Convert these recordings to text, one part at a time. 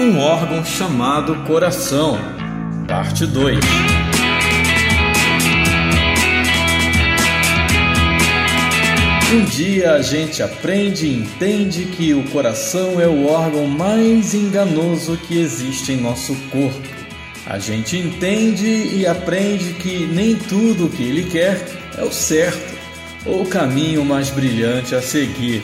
Um órgão chamado coração, parte 2. Um dia a gente aprende e entende que o coração é o órgão mais enganoso que existe em nosso corpo. A gente entende e aprende que nem tudo o que ele quer é o certo ou o caminho mais brilhante a seguir.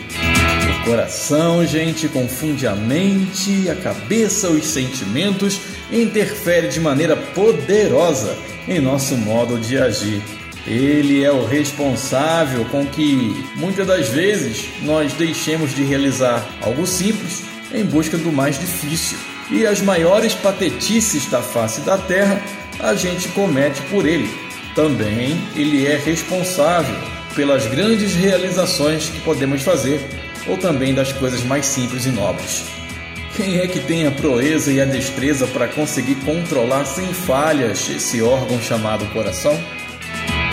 Coração, gente, confunde a mente, a cabeça, os sentimentos e interfere de maneira poderosa em nosso modo de agir. Ele é o responsável com que muitas das vezes nós deixemos de realizar algo simples em busca do mais difícil. E as maiores patetices da face da terra a gente comete por ele. Também ele é responsável pelas grandes realizações que podemos fazer ou também das coisas mais simples e nobres. Quem é que tem a proeza e a destreza para conseguir controlar sem falhas esse órgão chamado coração?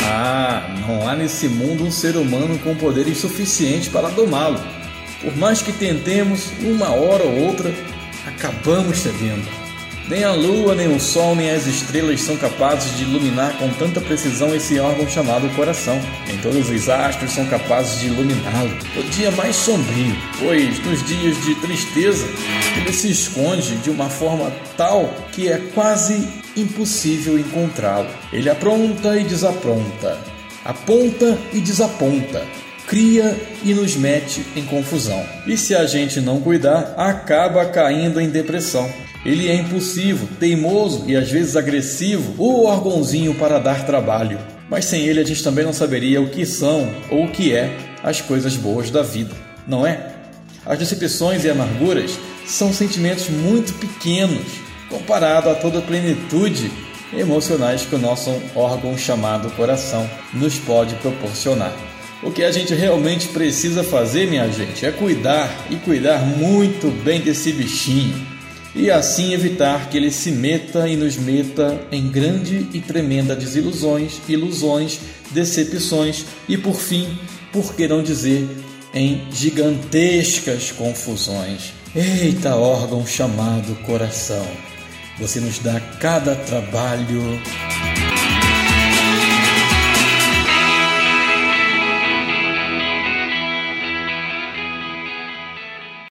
Ah, não há nesse mundo um ser humano com poderes suficientes para domá-lo. Por mais que tentemos, uma hora ou outra, acabamos cedendo. Nem a lua, nem o sol, nem as estrelas são capazes de iluminar com tanta precisão esse órgão chamado coração. Nem todos os astros são capazes de iluminá-lo. O dia mais sombrio, pois nos dias de tristeza ele se esconde de uma forma tal que é quase impossível encontrá-lo. Ele apronta e desapronta, aponta e desaponta cria e nos mete em confusão. E se a gente não cuidar, acaba caindo em depressão. Ele é impulsivo, teimoso e às vezes agressivo, o órgãozinho para dar trabalho. Mas sem ele a gente também não saberia o que são ou o que é as coisas boas da vida, não é? As decepções e amarguras são sentimentos muito pequenos comparado a toda a plenitude emocionais que o nosso órgão chamado coração nos pode proporcionar. O que a gente realmente precisa fazer, minha gente, é cuidar e cuidar muito bem desse bichinho e assim evitar que ele se meta e nos meta em grande e tremenda desilusões, ilusões, decepções e, por fim, por que não dizer, em gigantescas confusões. Eita, órgão chamado coração, você nos dá cada trabalho